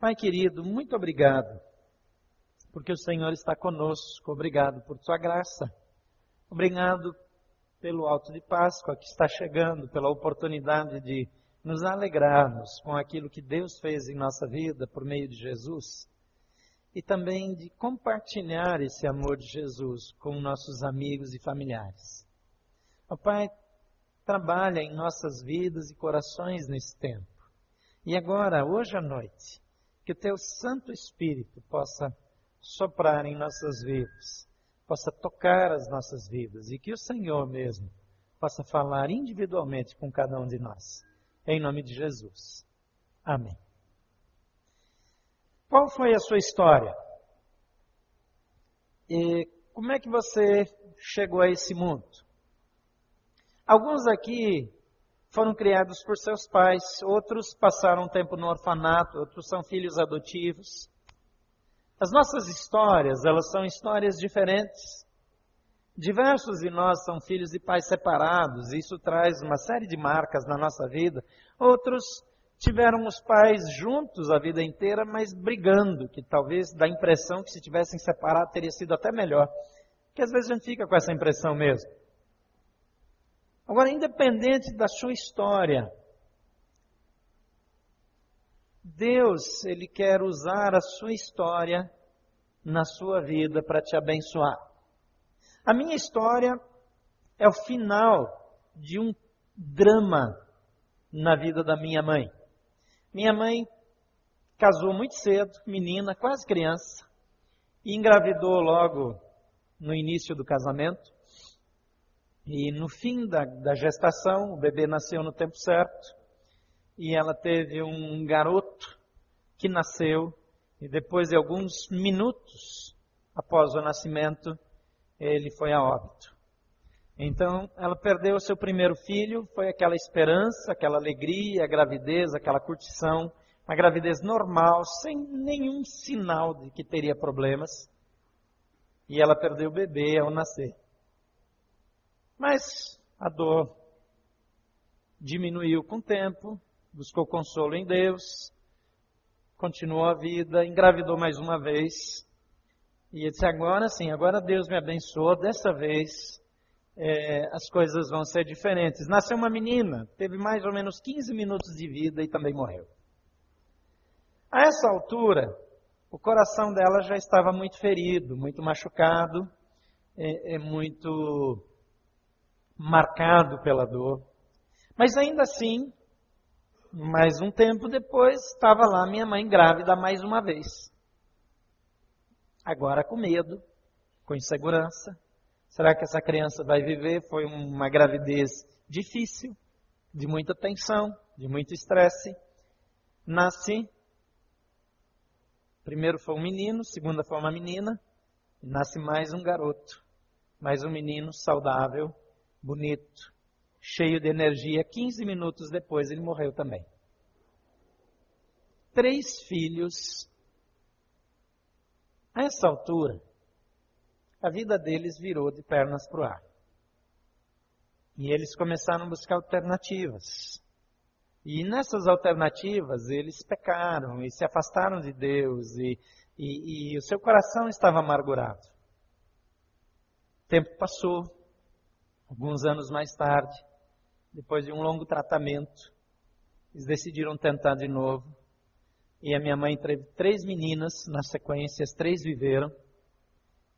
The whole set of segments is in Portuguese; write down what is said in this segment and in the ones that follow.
Pai querido, muito obrigado, porque o Senhor está conosco. Obrigado por Sua graça. Obrigado pelo alto de Páscoa que está chegando, pela oportunidade de nos alegrarmos com aquilo que Deus fez em nossa vida por meio de Jesus e também de compartilhar esse amor de Jesus com nossos amigos e familiares. O Pai trabalha em nossas vidas e corações nesse tempo. E agora, hoje à noite, que o Teu Santo Espírito possa soprar em nossas vidas, possa tocar as nossas vidas e que o Senhor mesmo possa falar individualmente com cada um de nós. Em nome de Jesus. Amém. Qual foi a sua história? E como é que você chegou a esse mundo? Alguns aqui foram criados por seus pais, outros passaram tempo no orfanato, outros são filhos adotivos. As nossas histórias, elas são histórias diferentes. Diversos de nós são filhos de pais separados, e isso traz uma série de marcas na nossa vida. Outros tiveram os pais juntos a vida inteira, mas brigando, que talvez dá a impressão que se tivessem separado teria sido até melhor. Que às vezes a gente fica com essa impressão mesmo. Agora, independente da sua história, Deus, Ele quer usar a sua história na sua vida para te abençoar. A minha história é o final de um drama na vida da minha mãe. Minha mãe casou muito cedo, menina, quase criança, e engravidou logo no início do casamento. E no fim da, da gestação, o bebê nasceu no tempo certo, e ela teve um garoto que nasceu, e depois de alguns minutos após o nascimento, ele foi a óbito. Então, ela perdeu o seu primeiro filho, foi aquela esperança, aquela alegria, a gravidez, aquela curtição, uma gravidez normal, sem nenhum sinal de que teria problemas. E ela perdeu o bebê ao nascer. Mas a dor diminuiu com o tempo, buscou consolo em Deus, continuou a vida, engravidou mais uma vez. E ele disse: agora sim, agora Deus me abençoou, dessa vez é, as coisas vão ser diferentes. Nasceu uma menina, teve mais ou menos 15 minutos de vida e também morreu. A essa altura, o coração dela já estava muito ferido, muito machucado, é, é muito marcado pela dor. Mas ainda assim, mais um tempo depois, estava lá minha mãe grávida mais uma vez. Agora com medo, com insegurança, Será que essa criança vai viver? Foi uma gravidez difícil, de muita tensão, de muito estresse. Nasce. Primeiro foi um menino, segunda foi uma menina, nasce mais um garoto. Mais um menino saudável, bonito, cheio de energia. 15 minutos depois ele morreu também. Três filhos. A essa altura, a vida deles virou de pernas para o ar. E eles começaram a buscar alternativas. E nessas alternativas eles pecaram e se afastaram de Deus e, e, e o seu coração estava amargurado. O tempo passou, alguns anos mais tarde, depois de um longo tratamento, eles decidiram tentar de novo. E a minha mãe teve três meninas, na sequência, as três viveram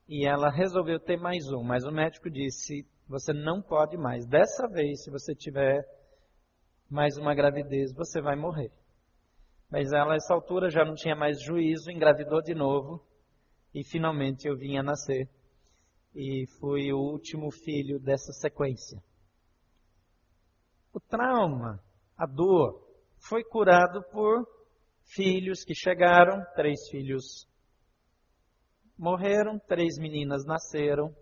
e ela resolveu ter mais um, mas o médico disse: você não pode mais. Dessa vez, se você tiver mais uma gravidez, você vai morrer. Mas ela, essa altura, já não tinha mais juízo, engravidou de novo e finalmente eu vim a nascer. E fui o último filho dessa sequência. O trauma, a dor, foi curado por filhos que chegaram, três filhos Morreram, três meninas nasceram.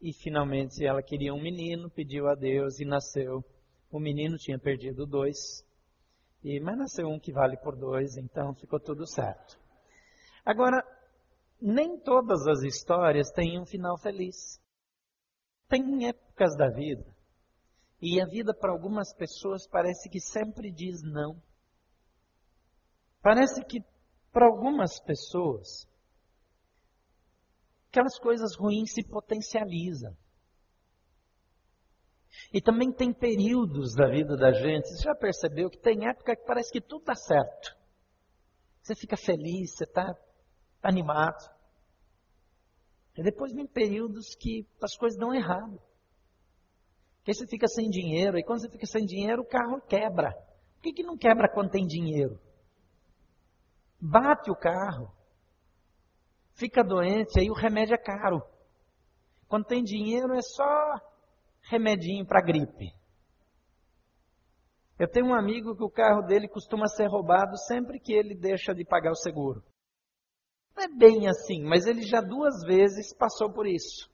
E finalmente ela queria um menino, pediu a Deus e nasceu. O menino tinha perdido dois, e, mas nasceu um que vale por dois, então ficou tudo certo. Agora, nem todas as histórias têm um final feliz. Tem épocas da vida, e a vida para algumas pessoas parece que sempre diz não. Parece que para algumas pessoas, aquelas coisas ruins se potencializam. E também tem períodos da vida da gente. Você já percebeu que tem época que parece que tudo está certo. Você fica feliz, você está animado. E depois vem períodos que as coisas dão errado. Que você fica sem dinheiro, e quando você fica sem dinheiro, o carro quebra. Por que, que não quebra quando tem dinheiro? Bate o carro, fica doente, aí o remédio é caro. Quando tem dinheiro é só remedinho para gripe. Eu tenho um amigo que o carro dele costuma ser roubado sempre que ele deixa de pagar o seguro. Não é bem assim, mas ele já duas vezes passou por isso.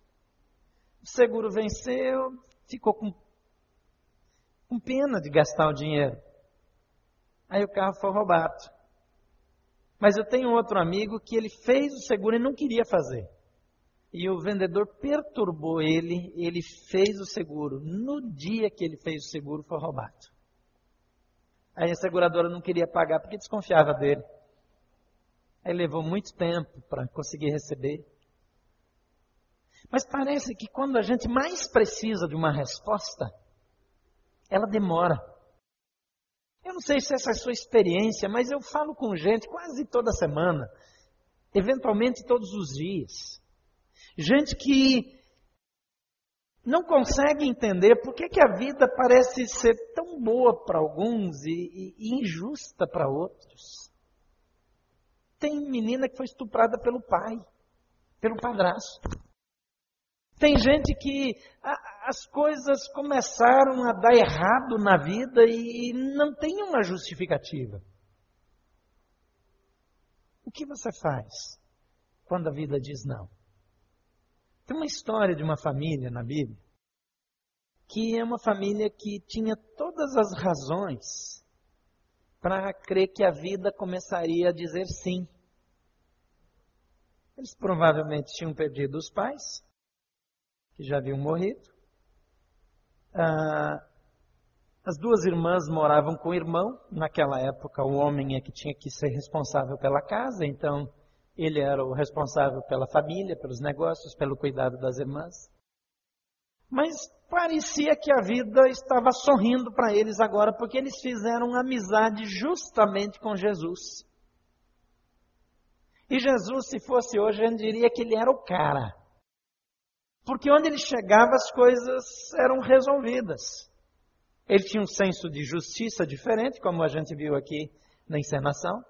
O seguro venceu, ficou com, com pena de gastar o dinheiro. Aí o carro foi roubado. Mas eu tenho outro amigo que ele fez o seguro e não queria fazer. E o vendedor perturbou ele, ele fez o seguro. No dia que ele fez o seguro, foi roubado. Aí a seguradora não queria pagar porque desconfiava dele. Aí levou muito tempo para conseguir receber. Mas parece que quando a gente mais precisa de uma resposta, ela demora. Eu não sei se essa é a sua experiência, mas eu falo com gente quase toda semana, eventualmente todos os dias. Gente que não consegue entender por que, que a vida parece ser tão boa para alguns e, e, e injusta para outros. Tem menina que foi estuprada pelo pai, pelo padrasto. Tem gente que a, as coisas começaram a dar errado na vida e não tem uma justificativa. O que você faz quando a vida diz não? Tem uma história de uma família na Bíblia que é uma família que tinha todas as razões para crer que a vida começaria a dizer sim. Eles provavelmente tinham perdido os pais, que já haviam morrido. Ah, as duas irmãs moravam com o irmão. Naquela época, o homem é que tinha que ser responsável pela casa, então ele era o responsável pela família, pelos negócios, pelo cuidado das irmãs. Mas parecia que a vida estava sorrindo para eles agora, porque eles fizeram amizade justamente com Jesus. E Jesus, se fosse hoje, gente diria que ele era o cara. Porque onde ele chegava, as coisas eram resolvidas. Ele tinha um senso de justiça diferente, como a gente viu aqui na encenação.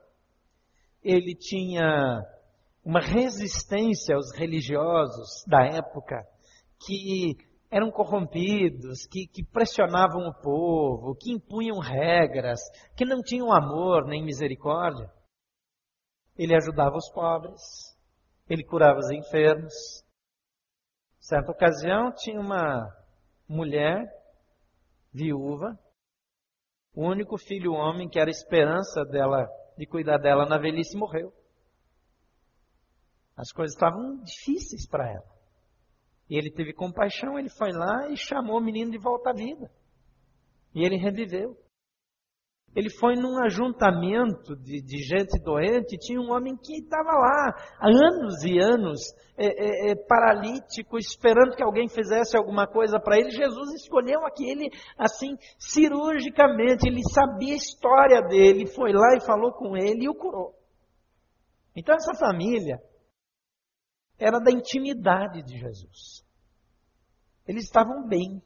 Ele tinha uma resistência aos religiosos da época que eram corrompidos, que, que, pressionavam o povo, que impunham regras, que não tinham amor nem misericórdia. Ele ajudava os pobres, ele curava os enfermos. Certa ocasião tinha uma mulher viúva, o único filho homem que era esperança dela de cuidar dela na velhice morreu. As coisas estavam difíceis para ela. E ele teve compaixão, ele foi lá e chamou o menino de volta à vida. E ele reviveu. Ele foi num ajuntamento de, de gente doente, tinha um homem que estava lá há anos e anos, é, é, é, paralítico, esperando que alguém fizesse alguma coisa para ele. Jesus escolheu aquele assim, cirurgicamente, ele sabia a história dele, foi lá e falou com ele e o curou. Então essa família era da intimidade de Jesus. Eles estavam bem.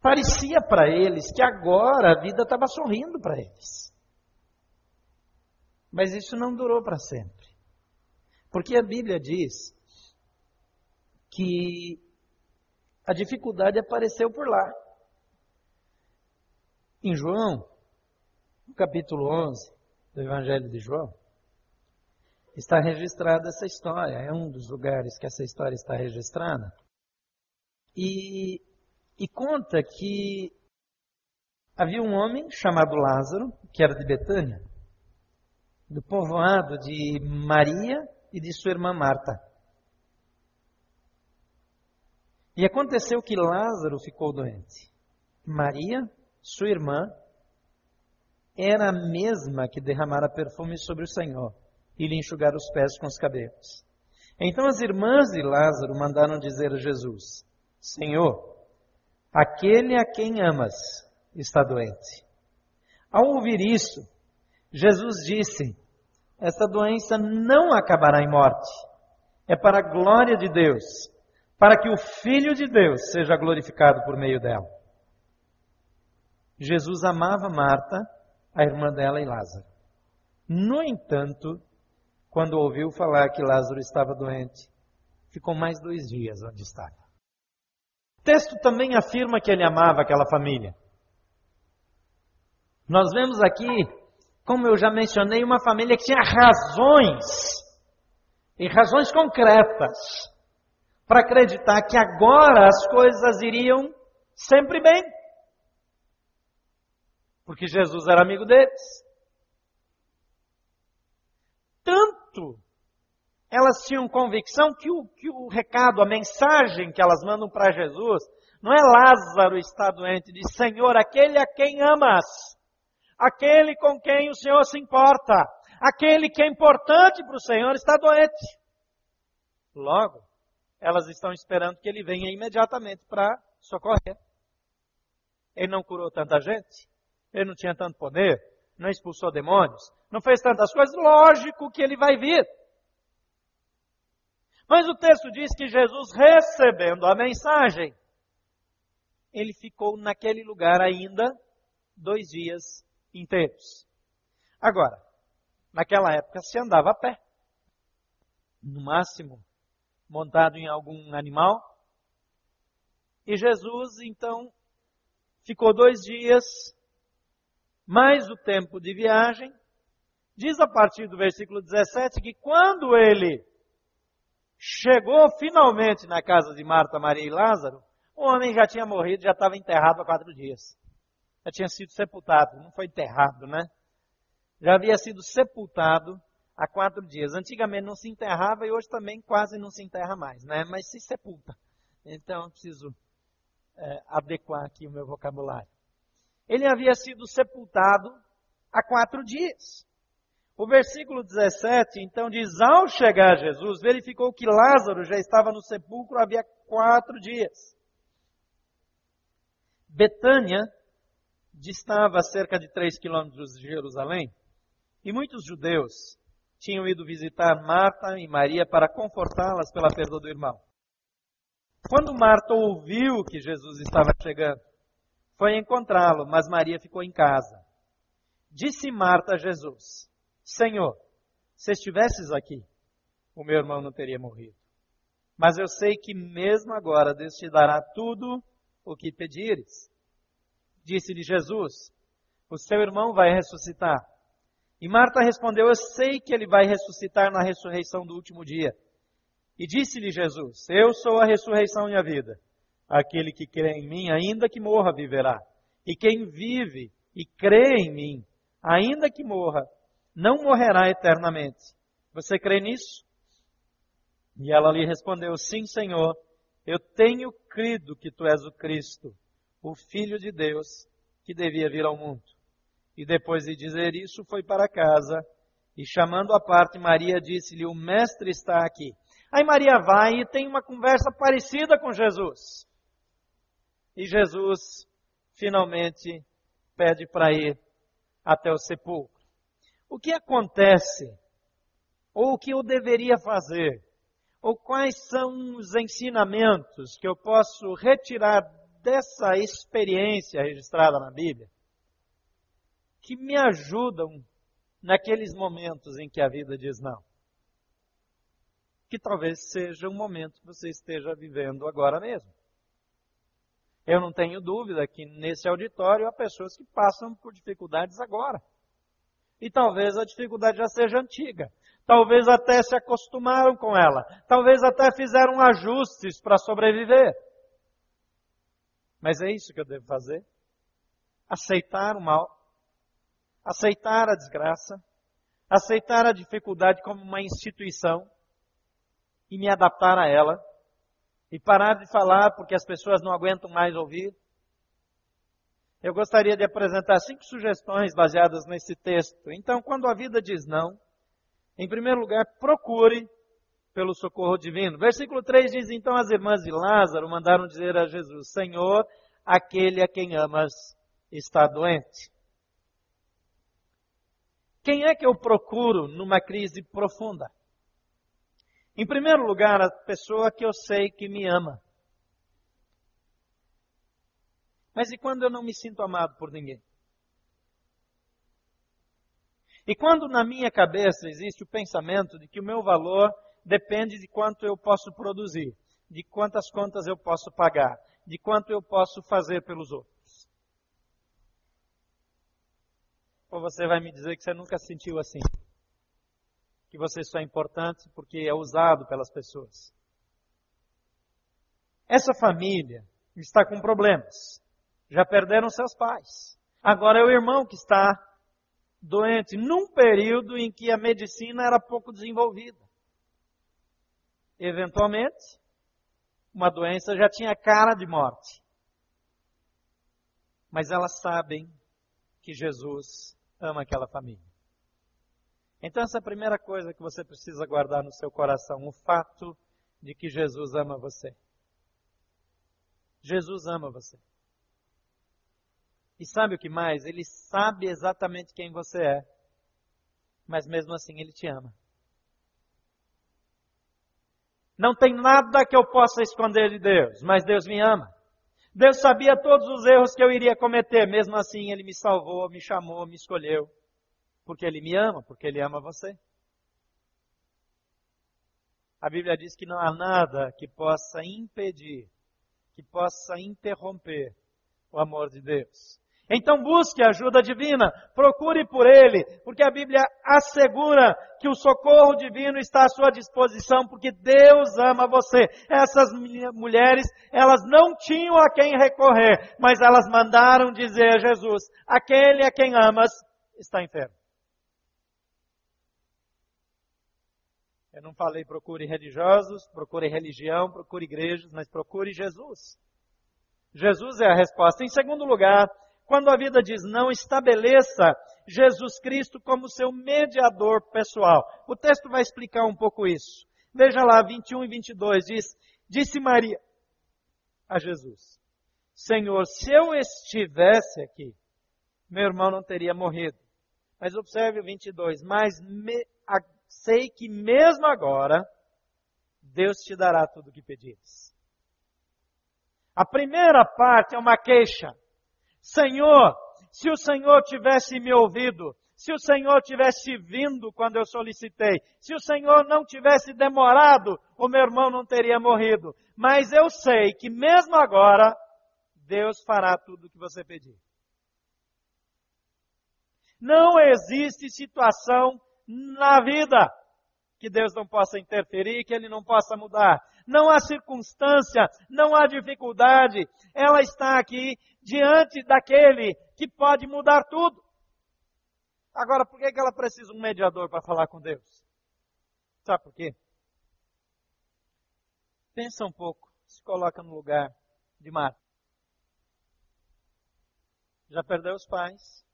Parecia para eles que agora a vida estava sorrindo para eles. Mas isso não durou para sempre. Porque a Bíblia diz que a dificuldade apareceu por lá. Em João, no capítulo 11 do Evangelho de João, está registrada essa história. É um dos lugares que essa história está registrada. E, e conta que havia um homem chamado Lázaro, que era de Betânia, do povoado de Maria e de sua irmã Marta. E aconteceu que Lázaro ficou doente. Maria, sua irmã, era a mesma que derramara perfume sobre o Senhor e lhe enxugara os pés com os cabelos. Então as irmãs de Lázaro mandaram dizer a Jesus: Senhor, aquele a quem amas está doente. Ao ouvir isso, Jesus disse: Esta doença não acabará em morte. É para a glória de Deus, para que o Filho de Deus seja glorificado por meio dela. Jesus amava Marta, a irmã dela e Lázaro. No entanto, quando ouviu falar que Lázaro estava doente, ficou mais dois dias onde estava. O texto também afirma que ele amava aquela família. Nós vemos aqui, como eu já mencionei, uma família que tinha razões, e razões concretas, para acreditar que agora as coisas iriam sempre bem. Porque Jesus era amigo deles. Tanto elas tinham convicção que o, que o recado, a mensagem que elas mandam para Jesus, não é Lázaro está doente, diz Senhor, aquele a quem amas aquele com quem o Senhor se importa, aquele que é importante para o Senhor está doente. Logo, elas estão esperando que ele venha imediatamente para socorrer. Ele não curou tanta gente, ele não tinha tanto poder, não expulsou demônios, não fez tantas coisas, lógico que ele vai vir. Mas o texto diz que Jesus, recebendo a mensagem, ele ficou naquele lugar ainda dois dias inteiros. Agora, naquela época se andava a pé, no máximo montado em algum animal. E Jesus, então, ficou dois dias, mais o tempo de viagem. Diz a partir do versículo 17 que quando ele chegou finalmente na casa de Marta, Maria e Lázaro, o homem já tinha morrido, já estava enterrado há quatro dias já tinha sido sepultado, não foi enterrado, né? Já havia sido sepultado há quatro dias. Antigamente não se enterrava e hoje também quase não se enterra mais, né? Mas se sepulta. Então eu preciso é, adequar aqui o meu vocabulário. Ele havia sido sepultado há quatro dias. O versículo 17, então, diz: Ao chegar Jesus, verificou que Lázaro já estava no sepulcro havia quatro dias. Betânia distava cerca de 3 quilômetros de Jerusalém, e muitos judeus tinham ido visitar Marta e Maria para confortá-las pela perda do irmão. Quando Marta ouviu que Jesus estava chegando, foi encontrá-lo, mas Maria ficou em casa. Disse Marta a Jesus: Senhor, se estivesses aqui, o meu irmão não teria morrido. Mas eu sei que mesmo agora Deus te dará tudo o que pedires. Disse-lhe Jesus: O seu irmão vai ressuscitar. E Marta respondeu: Eu sei que ele vai ressuscitar na ressurreição do último dia. E disse-lhe Jesus: Eu sou a ressurreição e a vida. Aquele que crê em mim, ainda que morra, viverá. E quem vive e crê em mim, ainda que morra, não morrerá eternamente. Você crê nisso? E ela lhe respondeu: Sim, Senhor, eu tenho crido que tu és o Cristo, o Filho de Deus que devia vir ao mundo. E depois de dizer isso, foi para casa e chamando a parte, Maria disse-lhe: O Mestre está aqui. Aí Maria vai e tem uma conversa parecida com Jesus. E Jesus finalmente pede para ir até o sepulcro. O que acontece? Ou o que eu deveria fazer? Ou quais são os ensinamentos que eu posso retirar dessa experiência registrada na Bíblia que me ajudam naqueles momentos em que a vida diz não. Que talvez seja um momento que você esteja vivendo agora mesmo. Eu não tenho dúvida que nesse auditório há pessoas que passam por dificuldades agora. E talvez a dificuldade já seja antiga. Talvez até se acostumaram com ela. Talvez até fizeram ajustes para sobreviver. Mas é isso que eu devo fazer? Aceitar o mal, aceitar a desgraça, aceitar a dificuldade como uma instituição e me adaptar a ela e parar de falar porque as pessoas não aguentam mais ouvir. Eu gostaria de apresentar cinco sugestões baseadas nesse texto. Então, quando a vida diz não, em primeiro lugar, procure pelo socorro divino. Versículo 3 diz: Então as irmãs de Lázaro mandaram dizer a Jesus: Senhor, aquele a quem amas está doente. Quem é que eu procuro numa crise profunda? Em primeiro lugar, a pessoa que eu sei que me ama. Mas e quando eu não me sinto amado por ninguém? E quando na minha cabeça existe o pensamento de que o meu valor depende de quanto eu posso produzir, de quantas contas eu posso pagar, de quanto eu posso fazer pelos outros. Ou você vai me dizer que você nunca se sentiu assim? Que você só é importante porque é usado pelas pessoas. Essa família está com problemas. Já perderam seus pais. Agora é o irmão que está doente, num período em que a medicina era pouco desenvolvida. Eventualmente, uma doença já tinha cara de morte. Mas elas sabem que Jesus ama aquela família. Então, essa é a primeira coisa que você precisa guardar no seu coração: o fato de que Jesus ama você. Jesus ama você. E sabe o que mais? Ele sabe exatamente quem você é. Mas mesmo assim, ele te ama. Não tem nada que eu possa esconder de Deus, mas Deus me ama. Deus sabia todos os erros que eu iria cometer, mesmo assim Ele me salvou, me chamou, me escolheu. Porque Ele me ama, porque Ele ama você. A Bíblia diz que não há nada que possa impedir, que possa interromper o amor de Deus. Então busque ajuda divina, procure por Ele, porque a Bíblia assegura que o socorro divino está à sua disposição, porque Deus ama você. Essas mulheres, elas não tinham a quem recorrer, mas elas mandaram dizer a Jesus: aquele a quem amas está enfermo. Eu não falei procure religiosos, procure religião, procure igrejas, mas procure Jesus. Jesus é a resposta. Em segundo lugar, quando a vida diz não, estabeleça Jesus Cristo como seu mediador pessoal. O texto vai explicar um pouco isso. Veja lá, 21 e 22 diz: Disse Maria a Jesus: Senhor, se eu estivesse aqui, meu irmão não teria morrido. Mas observe o 22: Mas me, sei que mesmo agora, Deus te dará tudo o que pedires. A primeira parte é uma queixa. Senhor, se o Senhor tivesse me ouvido, se o Senhor tivesse vindo quando eu solicitei, se o Senhor não tivesse demorado, o meu irmão não teria morrido. Mas eu sei que mesmo agora, Deus fará tudo o que você pedir. Não existe situação na vida que Deus não possa interferir, que Ele não possa mudar. Não há circunstância, não há dificuldade. Ela está aqui diante daquele que pode mudar tudo. Agora, por que ela precisa de um mediador para falar com Deus? Sabe por quê? Pensa um pouco, se coloca no lugar de Marta. Já perdeu os pais.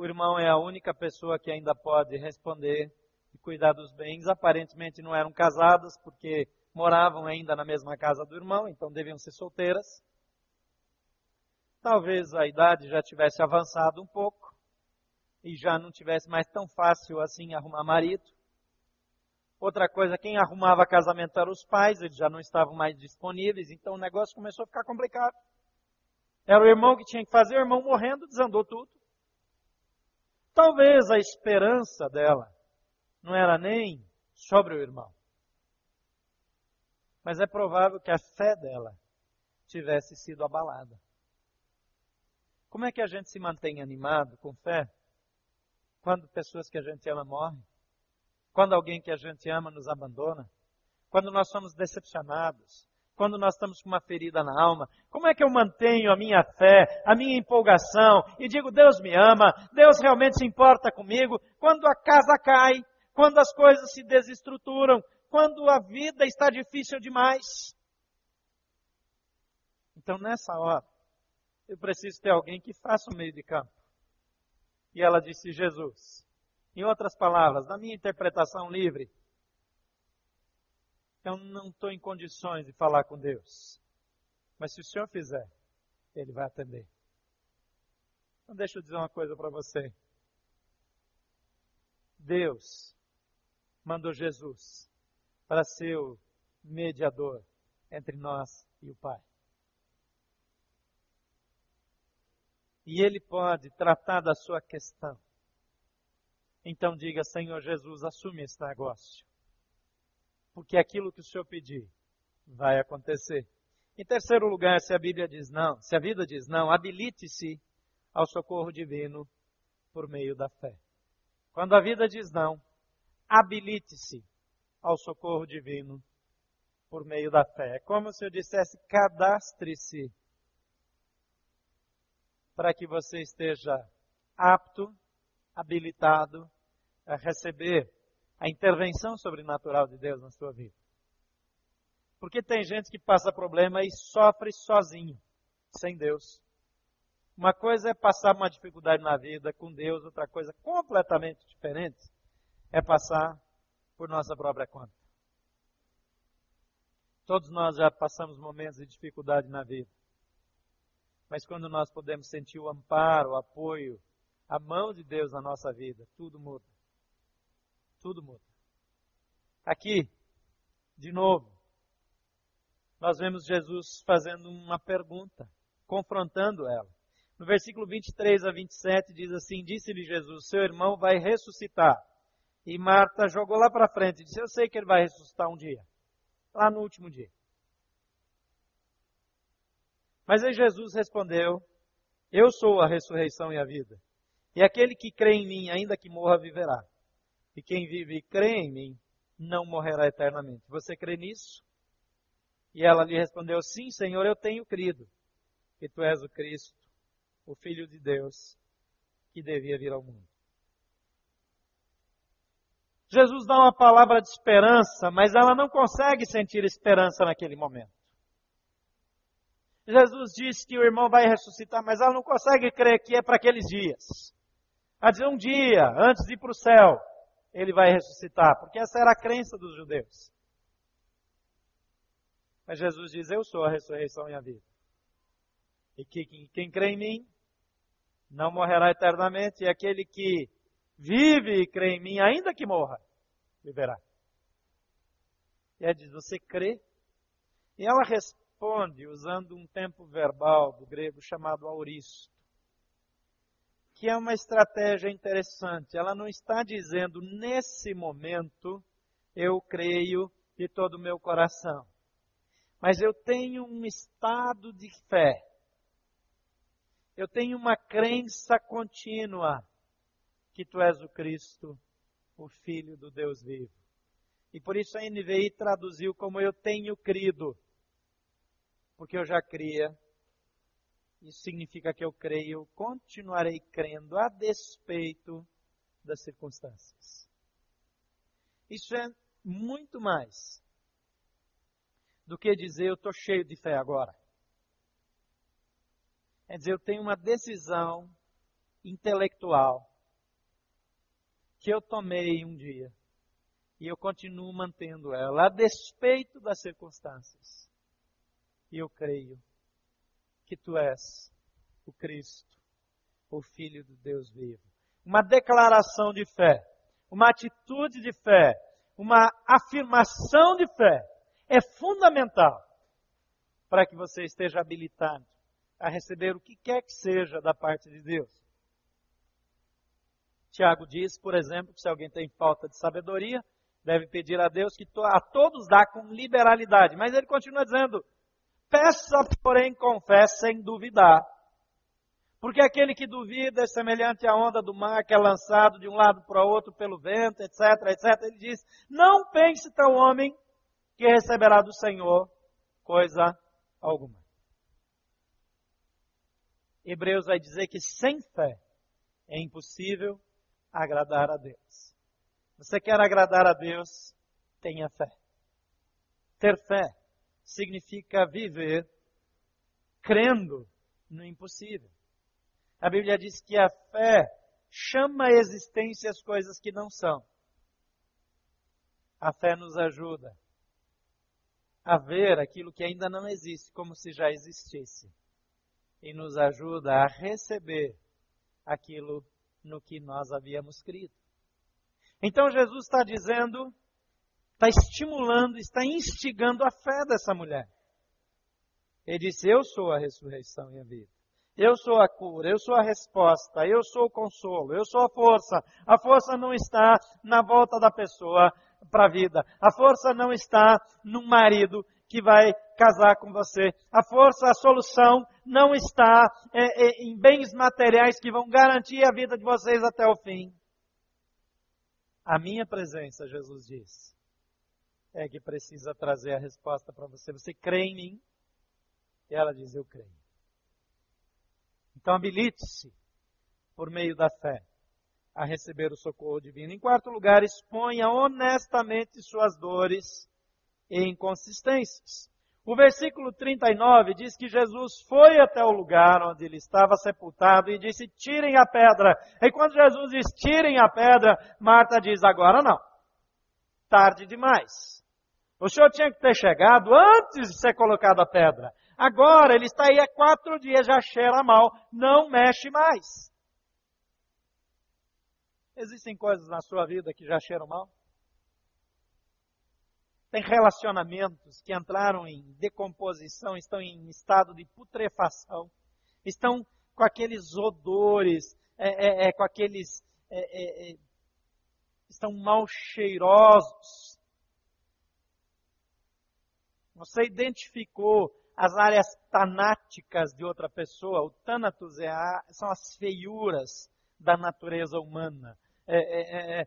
O irmão é a única pessoa que ainda pode responder e cuidar dos bens. Aparentemente não eram casadas, porque moravam ainda na mesma casa do irmão, então deviam ser solteiras. Talvez a idade já tivesse avançado um pouco e já não tivesse mais tão fácil assim arrumar marido. Outra coisa, quem arrumava casamento eram os pais, eles já não estavam mais disponíveis, então o negócio começou a ficar complicado. Era o irmão que tinha que fazer, o irmão morrendo, desandou tudo. Talvez a esperança dela não era nem sobre o irmão. Mas é provável que a fé dela tivesse sido abalada. Como é que a gente se mantém animado, com fé, quando pessoas que a gente ama morrem? Quando alguém que a gente ama nos abandona? Quando nós somos decepcionados? Quando nós estamos com uma ferida na alma? Como é que eu mantenho a minha fé, a minha empolgação e digo, Deus me ama, Deus realmente se importa comigo? Quando a casa cai, quando as coisas se desestruturam, quando a vida está difícil demais. Então, nessa hora, eu preciso ter alguém que faça o meio de campo. E ela disse: Jesus. Em outras palavras, na minha interpretação livre, eu não estou em condições de falar com Deus. Mas se o Senhor fizer, Ele vai atender. Então deixa eu dizer uma coisa para você. Deus mandou Jesus para ser o mediador entre nós e o Pai. E Ele pode tratar da sua questão. Então diga, Senhor Jesus, assume esse negócio. Porque aquilo que o Senhor pedir vai acontecer. Em terceiro lugar, se a Bíblia diz não, se a vida diz não, habilite-se ao socorro divino por meio da fé. Quando a vida diz não, habilite-se ao socorro divino por meio da fé. É como se eu dissesse: cadastre-se para que você esteja apto, habilitado a receber a intervenção sobrenatural de Deus na sua vida. Porque tem gente que passa problema e sofre sozinho, sem Deus. Uma coisa é passar uma dificuldade na vida com Deus, outra coisa completamente diferente é passar por nossa própria conta. Todos nós já passamos momentos de dificuldade na vida. Mas quando nós podemos sentir o amparo, o apoio, a mão de Deus na nossa vida, tudo muda. Tudo muda. Aqui, de novo, nós vemos Jesus fazendo uma pergunta, confrontando ela. No versículo 23 a 27 diz assim: Disse-lhe Jesus: Seu irmão vai ressuscitar. E Marta jogou lá para frente e disse: Eu sei que ele vai ressuscitar um dia lá no último dia. Mas aí Jesus respondeu: Eu sou a ressurreição e a vida. E aquele que crê em mim, ainda que morra, viverá. E quem vive e crê em mim, não morrerá eternamente. Você crê nisso? E ela lhe respondeu: Sim, Senhor, eu tenho crido que tu és o Cristo, o Filho de Deus, que devia vir ao mundo. Jesus dá uma palavra de esperança, mas ela não consegue sentir esperança naquele momento. Jesus diz que o irmão vai ressuscitar, mas ela não consegue crer que é para aqueles dias. A dizer, um dia, antes de ir para o céu, ele vai ressuscitar, porque essa era a crença dos judeus. Mas Jesus diz: Eu sou a ressurreição e a vida. E que quem crê em mim não morrerá eternamente, e aquele que vive e crê em mim, ainda que morra, viverá. E ela diz: Você crê? E ela responde usando um tempo verbal do grego chamado auristo, que é uma estratégia interessante. Ela não está dizendo, nesse momento, eu creio de todo o meu coração. Mas eu tenho um estado de fé. Eu tenho uma crença contínua que tu és o Cristo, o Filho do Deus vivo. E por isso a NVI traduziu como eu tenho crido, porque eu já cria. Isso significa que eu creio, continuarei crendo a despeito das circunstâncias. Isso é muito mais do que dizer eu estou cheio de fé agora. É dizer, eu tenho uma decisão intelectual que eu tomei um dia. E eu continuo mantendo ela, a despeito das circunstâncias. E eu creio que tu és o Cristo, o Filho do Deus vivo. Uma declaração de fé, uma atitude de fé, uma afirmação de fé é fundamental para que você esteja habilitado a receber o que quer que seja da parte de Deus. Tiago diz, por exemplo, que se alguém tem falta de sabedoria, deve pedir a Deus que a todos dá com liberalidade. Mas ele continua dizendo: peça, porém, confesse sem duvidar. Porque aquele que duvida é semelhante à onda do mar que é lançado de um lado para o outro pelo vento, etc, etc. Ele diz: Não pense tal homem que receberá do Senhor coisa alguma. Hebreus vai dizer que sem fé é impossível agradar a Deus. Você quer agradar a Deus? Tenha fé. Ter fé significa viver crendo no impossível. A Bíblia diz que a fé chama à existência as coisas que não são. A fé nos ajuda a ver aquilo que ainda não existe como se já existisse. E nos ajuda a receber aquilo no que nós havíamos crido. Então Jesus está dizendo, está estimulando, está instigando a fé dessa mulher. Ele disse: Eu sou a ressurreição e a vida. Eu sou a cura, eu sou a resposta, eu sou o consolo, eu sou a força. A força não está na volta da pessoa para a vida. A força não está no marido que vai casar com você. A força, a solução não está é, é, em bens materiais que vão garantir a vida de vocês até o fim. A minha presença, Jesus diz, é que precisa trazer a resposta para você. Você crê em mim? E ela diz: Eu creio. Então habilite-se por meio da fé a receber o socorro divino. Em quarto lugar, exponha honestamente suas dores e inconsistências. O versículo 39 diz que Jesus foi até o lugar onde ele estava sepultado e disse: Tirem a pedra. E quando Jesus diz: Tirem a pedra, Marta diz: Agora não. Tarde demais. O senhor tinha que ter chegado antes de ser colocado a pedra. Agora ele está aí há quatro dias, já cheira mal, não mexe mais. Existem coisas na sua vida que já cheiram mal? Tem relacionamentos que entraram em decomposição, estão em estado de putrefação, estão com aqueles odores, é, é, é, com aqueles. É, é, é, estão mal cheirosos. Você identificou as áreas tanáticas de outra pessoa. O tânatos é a, são as feiuras da natureza humana. É, é, é, é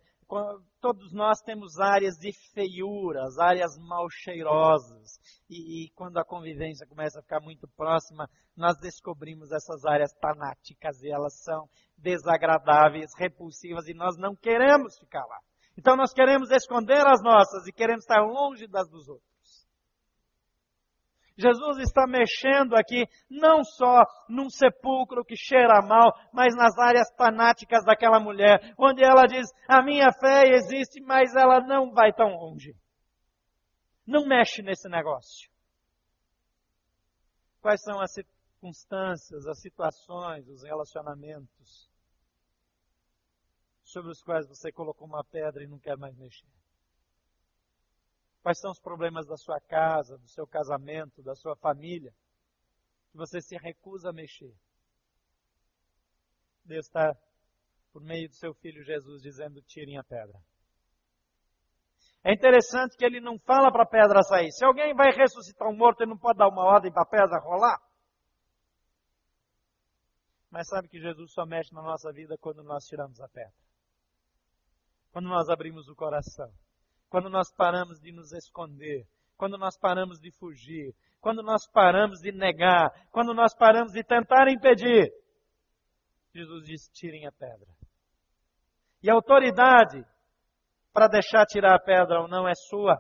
todos nós temos áreas de feiuras, áreas mal cheirosas. E, e, quando a convivência começa a ficar muito próxima, nós descobrimos essas áreas tanáticas e elas são desagradáveis, repulsivas e nós não queremos ficar lá. Então nós queremos esconder as nossas e queremos estar longe das dos outros. Jesus está mexendo aqui não só num sepulcro que cheira mal, mas nas áreas fanáticas daquela mulher, onde ela diz: A minha fé existe, mas ela não vai tão longe. Não mexe nesse negócio. Quais são as circunstâncias, as situações, os relacionamentos sobre os quais você colocou uma pedra e não quer mais mexer? Quais são os problemas da sua casa, do seu casamento, da sua família, que você se recusa a mexer? Deus está, por meio do seu filho Jesus, dizendo: tirem a pedra. É interessante que ele não fala para a pedra sair. Se alguém vai ressuscitar um morto, ele não pode dar uma ordem para a pedra rolar. Mas sabe que Jesus só mexe na nossa vida quando nós tiramos a pedra. Quando nós abrimos o coração quando nós paramos de nos esconder, quando nós paramos de fugir, quando nós paramos de negar, quando nós paramos de tentar impedir. Jesus diz: tirem a pedra. E a autoridade para deixar tirar a pedra ou não é sua.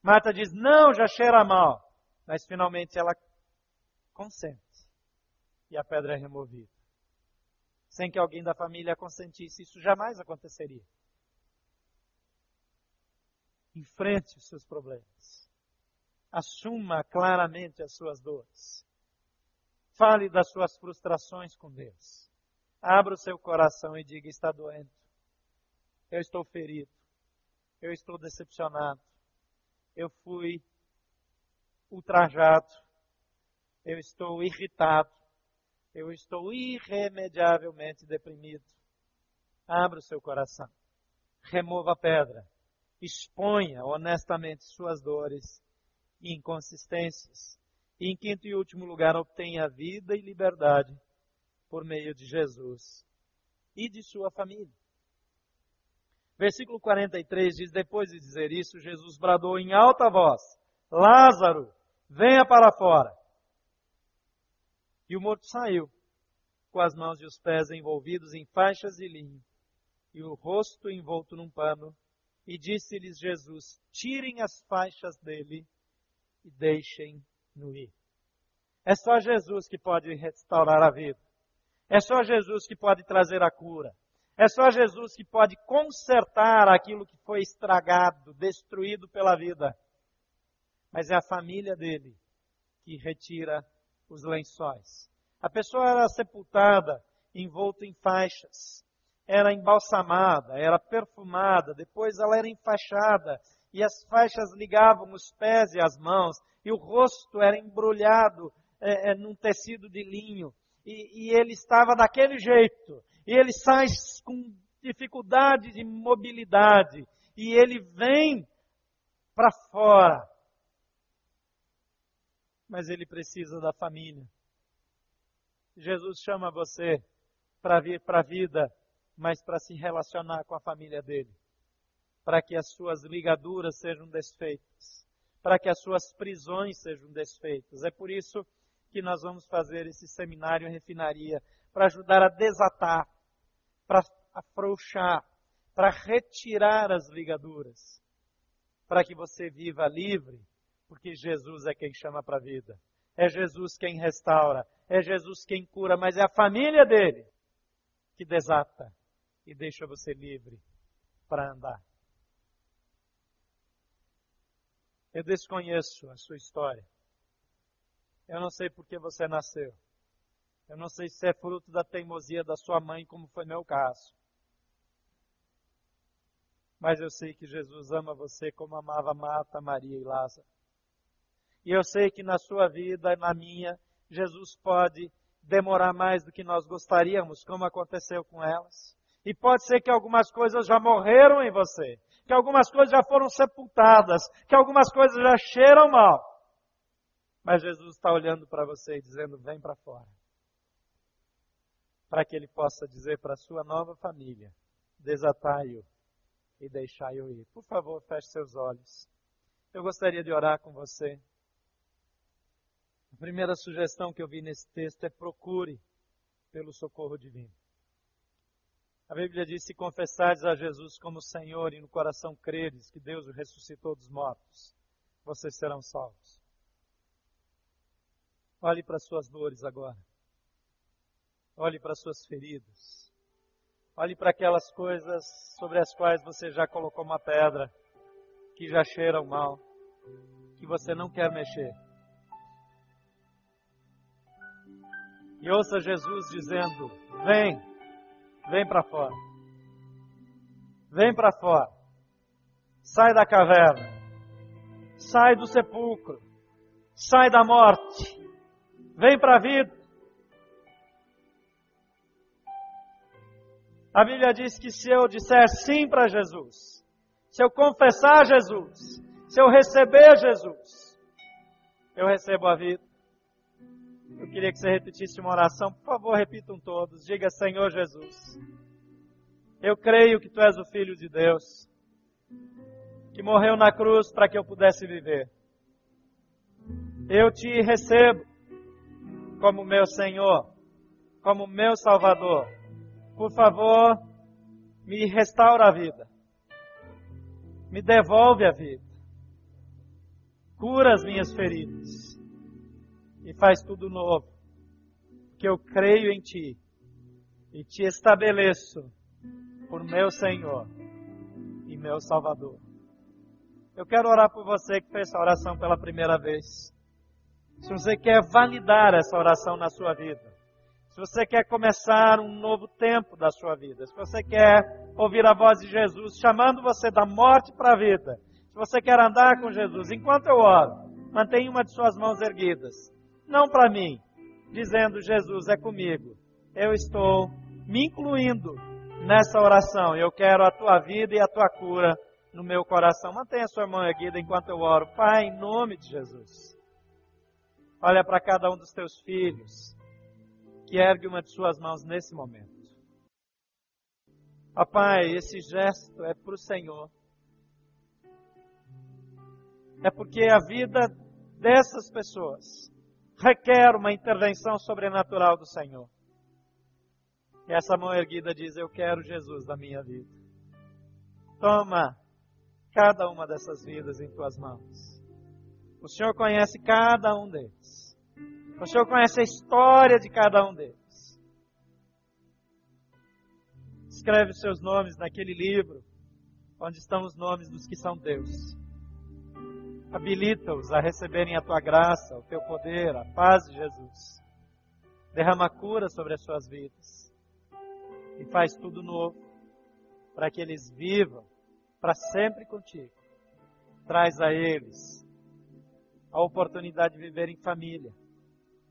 Marta diz: não, já cheira mal. Mas finalmente ela consente. E a pedra é removida. Sem que alguém da família consentisse, isso jamais aconteceria. Enfrente os seus problemas. Assuma claramente as suas dores. Fale das suas frustrações com Deus. Abra o seu coração e diga: está doendo. Eu estou ferido. Eu estou decepcionado. Eu fui ultrajado. Eu estou irritado. Eu estou irremediavelmente deprimido. Abra o seu coração. Remova a pedra exponha honestamente suas dores e inconsistências. E em quinto e último lugar, obtenha vida e liberdade por meio de Jesus e de sua família. Versículo 43 diz: Depois de dizer isso, Jesus bradou em alta voz: Lázaro, venha para fora. E o morto saiu, com as mãos e os pés envolvidos em faixas de linho, e o rosto envolto num pano e disse-lhes Jesus: Tirem as faixas dele e deixem-no ir. É só Jesus que pode restaurar a vida. É só Jesus que pode trazer a cura. É só Jesus que pode consertar aquilo que foi estragado, destruído pela vida. Mas é a família dele que retira os lençóis. A pessoa era sepultada, envolta em faixas, era embalsamada, era perfumada, depois ela era enfaixada, e as faixas ligavam os pés e as mãos, e o rosto era embrulhado é, é, num tecido de linho, e, e ele estava daquele jeito, e ele sai com dificuldade de mobilidade, e ele vem para fora. Mas ele precisa da família. Jesus chama você para vir para a vida, mas para se relacionar com a família dele, para que as suas ligaduras sejam desfeitas, para que as suas prisões sejam desfeitas. É por isso que nós vamos fazer esse seminário em refinaria, para ajudar a desatar, para afrouxar, para retirar as ligaduras, para que você viva livre, porque Jesus é quem chama para a vida. É Jesus quem restaura, é Jesus quem cura, mas é a família dele que desata e deixa você livre para andar. Eu desconheço a sua história. Eu não sei por que você nasceu. Eu não sei se é fruto da teimosia da sua mãe, como foi meu caso. Mas eu sei que Jesus ama você como amava Marta, Maria e Lázaro. E eu sei que na sua vida, na minha, Jesus pode demorar mais do que nós gostaríamos, como aconteceu com elas. E pode ser que algumas coisas já morreram em você, que algumas coisas já foram sepultadas, que algumas coisas já cheiram mal. Mas Jesus está olhando para você e dizendo: vem para fora para que ele possa dizer para a sua nova família: desatai-o e deixai-o ir. Por favor, feche seus olhos. Eu gostaria de orar com você. A primeira sugestão que eu vi nesse texto é procure pelo socorro divino. A Bíblia diz: se confessares a Jesus como Senhor e no coração creres que Deus o ressuscitou dos mortos, vocês serão salvos. Olhe para as suas dores agora. Olhe para suas feridas. Olhe para aquelas coisas sobre as quais você já colocou uma pedra, que já cheiram mal, que você não quer mexer. E ouça Jesus dizendo: Vem, vem para fora. Vem para fora. Sai da caverna. Sai do sepulcro. Sai da morte. Vem para a vida. A Bíblia diz que se eu disser sim para Jesus, se eu confessar Jesus, se eu receber Jesus, eu recebo a vida. Eu queria que você repetisse uma oração. Por favor, repitam todos. Diga, Senhor Jesus, eu creio que Tu és o Filho de Deus, que morreu na cruz para que eu pudesse viver. Eu te recebo como meu Senhor, como meu Salvador por favor, me restaura a vida. Me devolve a vida. Cura as minhas feridas. E faz tudo novo. Que eu creio em Ti. E te estabeleço por meu Senhor e meu Salvador. Eu quero orar por você que fez essa oração pela primeira vez. Se você quer validar essa oração na sua vida, se você quer começar um novo tempo da sua vida, se você quer ouvir a voz de Jesus chamando você da morte para a vida, se você quer andar com Jesus, enquanto eu oro, mantenha uma de suas mãos erguidas. Não para mim, dizendo: Jesus é comigo. Eu estou me incluindo nessa oração. Eu quero a tua vida e a tua cura no meu coração. Mantenha sua mão erguida enquanto eu oro. Pai, em nome de Jesus. Olha para cada um dos teus filhos que ergue uma de suas mãos nesse momento. Pai, esse gesto é para o Senhor. É porque a vida dessas pessoas requer uma intervenção sobrenatural do Senhor. E essa mão erguida diz: Eu quero Jesus na minha vida. Toma cada uma dessas vidas em tuas mãos. O Senhor conhece cada um deles. O Senhor conhece a história de cada um deles. Escreve os seus nomes naquele livro onde estão os nomes dos que são Deus. Habilita-os a receberem a tua graça, o teu poder, a paz de Jesus. Derrama cura sobre as suas vidas e faz tudo novo para que eles vivam para sempre contigo. Traz a eles a oportunidade de viver em família,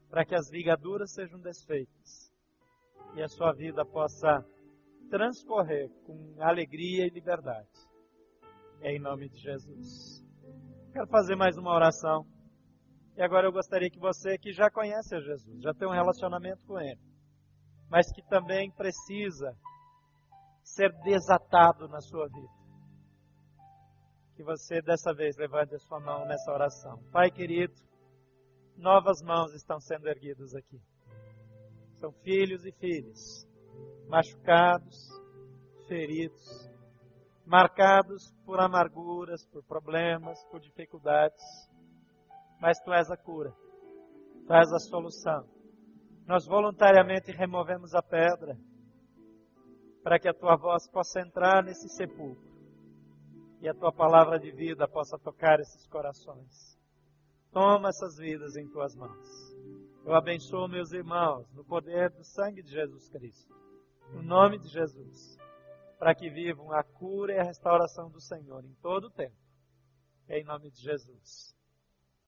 para que as ligaduras sejam desfeitas e a sua vida possa transcorrer com alegria e liberdade. É em nome de Jesus. Quero fazer mais uma oração. E agora eu gostaria que você que já conhece a Jesus, já tem um relacionamento com Ele, mas que também precisa ser desatado na sua vida. Que você dessa vez levante a sua mão nessa oração. Pai querido, novas mãos estão sendo erguidas aqui. São filhos e filhas, machucados, feridos, marcados por amarguras, por problemas, por dificuldades. Mas tu és a cura, tu és a solução. Nós voluntariamente removemos a pedra para que a tua voz possa entrar nesse sepulcro e a tua palavra de vida possa tocar esses corações. Toma essas vidas em tuas mãos. Eu abençoo meus irmãos no poder do sangue de Jesus Cristo. No nome de Jesus. Para que vivam a cura e a restauração do Senhor em todo o tempo. Em nome de Jesus.